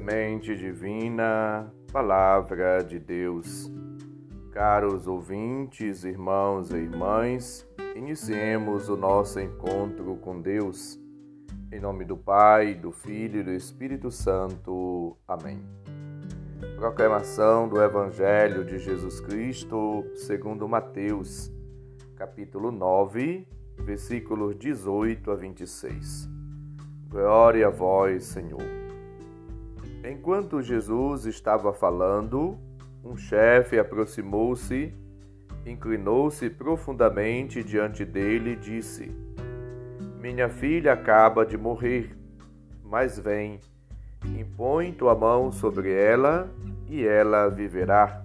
Semente Divina, Palavra de Deus. Caros ouvintes, irmãos e irmãs, iniciemos o nosso encontro com Deus. Em nome do Pai, do Filho e do Espírito Santo. Amém. Proclamação do Evangelho de Jesus Cristo, segundo Mateus, capítulo 9, versículos 18 a 26. Glória a vós, Senhor. Enquanto Jesus estava falando, um chefe aproximou-se, inclinou-se profundamente diante dele e disse: Minha filha acaba de morrer, mas vem, impõe tua mão sobre ela e ela viverá.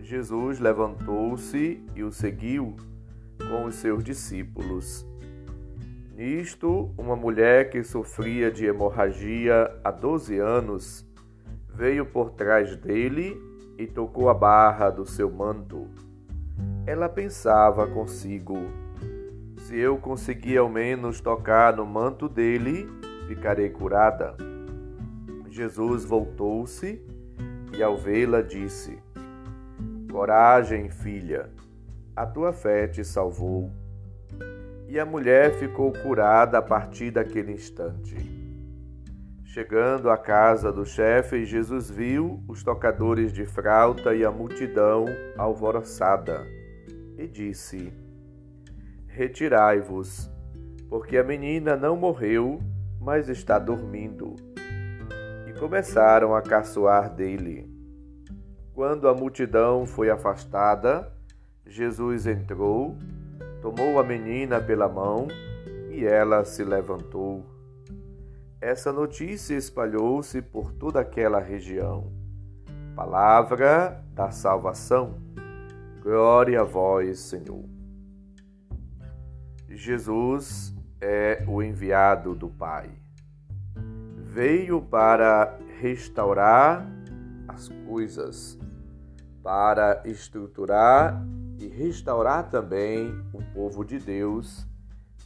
Jesus levantou-se e o seguiu com os seus discípulos. Nisto, uma mulher que sofria de hemorragia há 12 anos veio por trás dele e tocou a barra do seu manto. Ela pensava consigo: se eu conseguir ao menos tocar no manto dele, ficarei curada. Jesus voltou-se e, ao vê-la, disse: Coragem, filha, a tua fé te salvou e a mulher ficou curada a partir daquele instante. Chegando à casa do chefe, Jesus viu os tocadores de frauta e a multidão alvoroçada e disse: Retirai-vos, porque a menina não morreu, mas está dormindo. E começaram a caçoar dele. Quando a multidão foi afastada, Jesus entrou tomou a menina pela mão e ela se levantou. Essa notícia espalhou-se por toda aquela região. Palavra da salvação. Glória a vós, Senhor. Jesus é o enviado do Pai. Veio para restaurar as coisas, para estruturar e restaurar também o povo de Deus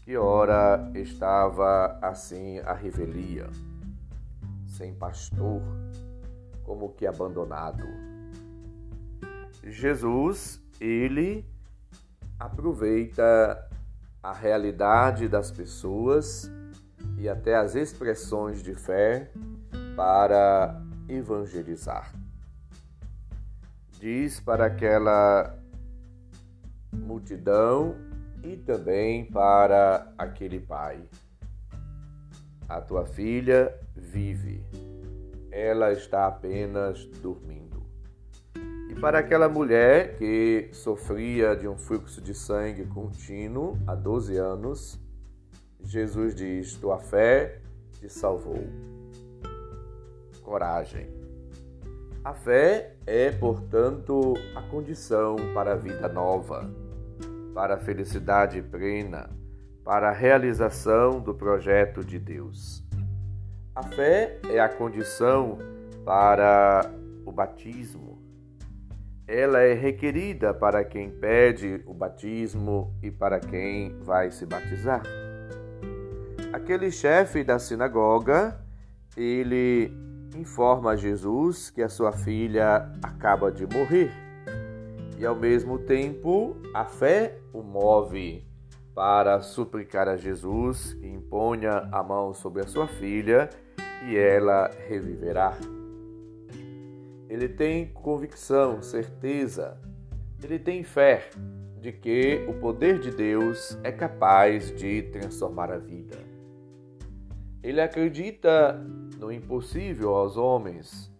que ora estava assim à revelia, sem pastor, como que abandonado. Jesus, ele aproveita a realidade das pessoas e até as expressões de fé para evangelizar. Diz para aquela multidão e também para aquele pai. A tua filha vive, ela está apenas dormindo. E para aquela mulher que sofria de um fluxo de sangue contínuo há 12 anos, Jesus diz: Tua fé te salvou. Coragem. A fé é, portanto, a condição para a vida nova para a felicidade plena, para a realização do projeto de Deus. A fé é a condição para o batismo. Ela é requerida para quem pede o batismo e para quem vai se batizar. Aquele chefe da sinagoga, ele informa a Jesus que a sua filha acaba de morrer e ao mesmo tempo a fé o move para suplicar a Jesus que imponha a mão sobre a sua filha e ela reviverá. Ele tem convicção, certeza, ele tem fé de que o poder de Deus é capaz de transformar a vida. Ele acredita no impossível aos homens,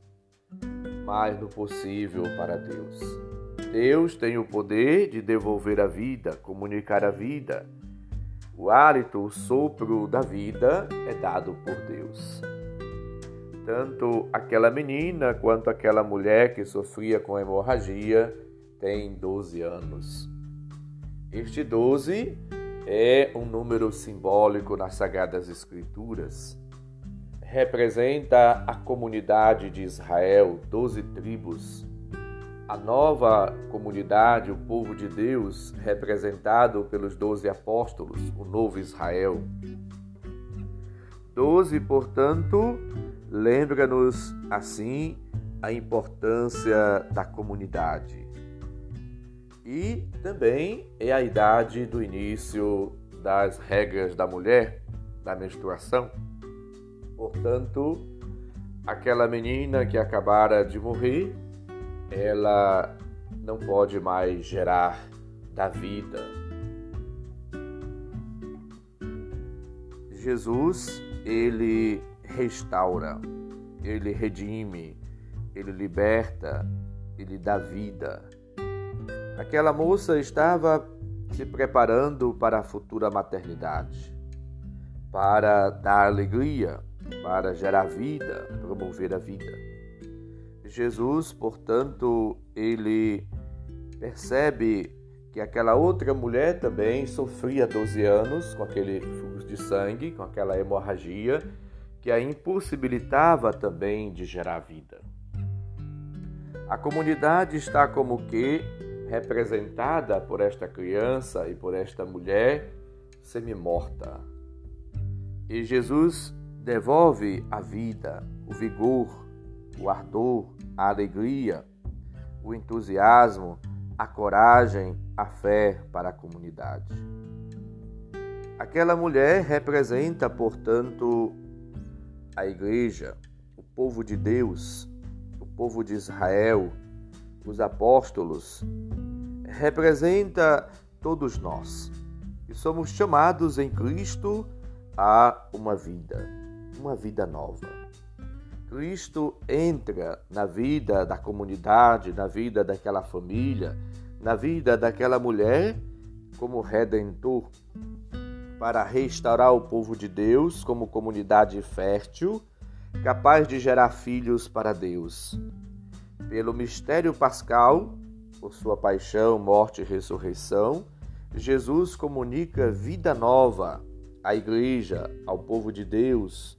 mas no possível para Deus. Deus tem o poder de devolver a vida, comunicar a vida. O hálito, o sopro da vida é dado por Deus. Tanto aquela menina quanto aquela mulher que sofria com hemorragia têm 12 anos. Este 12 é um número simbólico nas Sagradas Escrituras. Representa a comunidade de Israel, 12 tribos a nova comunidade, o povo de Deus, representado pelos doze apóstolos, o novo Israel. Doze, portanto, lembra-nos, assim, a importância da comunidade. E também é a idade do início das regras da mulher, da menstruação. Portanto, aquela menina que acabara de morrer, ela não pode mais gerar da vida. Jesus, ele restaura, ele redime, ele liberta, ele dá vida. Aquela moça estava se preparando para a futura maternidade, para dar alegria, para gerar vida, promover a vida. Jesus, portanto, ele percebe que aquela outra mulher também sofria 12 anos com aquele fluxo de sangue, com aquela hemorragia, que a impossibilitava também de gerar vida. A comunidade está como que representada por esta criança e por esta mulher semi-morta. E Jesus devolve a vida, o vigor, o ardor, a alegria, o entusiasmo, a coragem, a fé para a comunidade. Aquela mulher representa, portanto, a igreja, o povo de Deus, o povo de Israel, os apóstolos, representa todos nós e somos chamados em Cristo a uma vida, uma vida nova. Cristo entra na vida da comunidade, na vida daquela família, na vida daquela mulher como redentor para restaurar o povo de Deus como comunidade fértil, capaz de gerar filhos para Deus. Pelo mistério pascal, por sua paixão, morte e ressurreição, Jesus comunica vida nova à igreja, ao povo de Deus,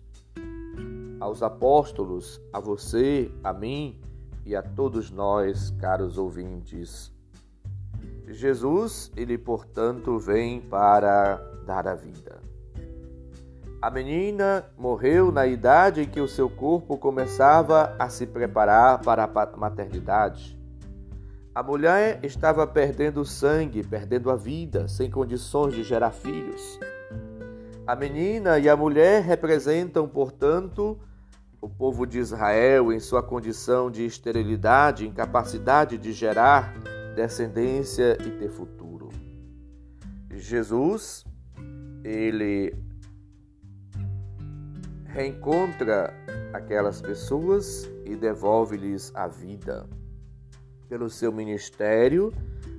aos apóstolos, a você, a mim e a todos nós, caros ouvintes. Jesus, ele portanto vem para dar a vida. A menina morreu na idade em que o seu corpo começava a se preparar para a maternidade. A mulher estava perdendo sangue, perdendo a vida, sem condições de gerar filhos. A menina e a mulher representam, portanto, o povo de Israel em sua condição de esterilidade, incapacidade de gerar descendência e ter futuro. Jesus, ele reencontra aquelas pessoas e devolve-lhes a vida. Pelo seu ministério,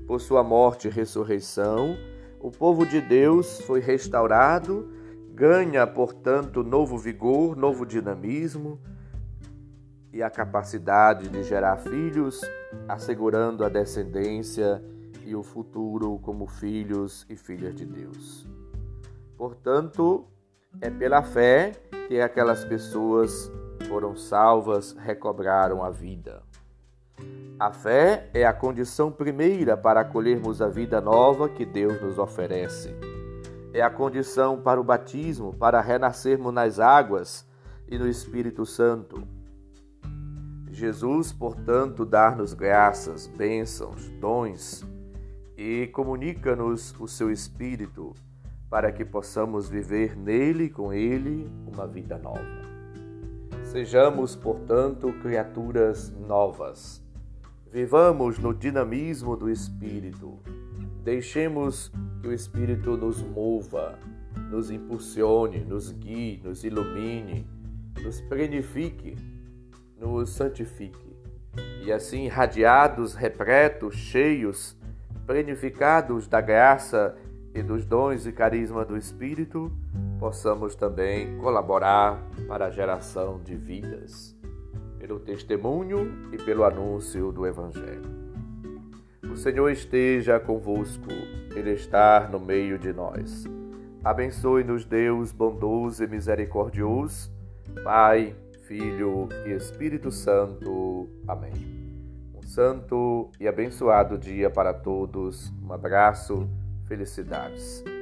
por sua morte e ressurreição, o povo de Deus foi restaurado, ganha, portanto, novo vigor, novo dinamismo e a capacidade de gerar filhos, assegurando a descendência e o futuro como filhos e filhas de Deus. Portanto, é pela fé que aquelas pessoas foram salvas, recobraram a vida. A fé é a condição primeira para acolhermos a vida nova que Deus nos oferece. É a condição para o batismo, para renascermos nas águas e no Espírito Santo. Jesus, portanto, dá-nos graças, bênçãos, dons e comunica-nos o seu Espírito para que possamos viver nele, com ele, uma vida nova. Sejamos, portanto, criaturas novas. Vivamos no dinamismo do Espírito. Deixemos que o Espírito nos mova, nos impulsione, nos guie, nos ilumine, nos plenifique, nos santifique. E assim, radiados, repletos, cheios, plenificados da graça e dos dons e carisma do Espírito, possamos também colaborar para a geração de vidas, pelo testemunho e pelo anúncio do Evangelho. O Senhor esteja convosco, Ele está no meio de nós. Abençoe-nos, Deus bondoso e misericordioso, Pai, Filho e Espírito Santo. Amém. Um santo e abençoado dia para todos. Um abraço Felicidades.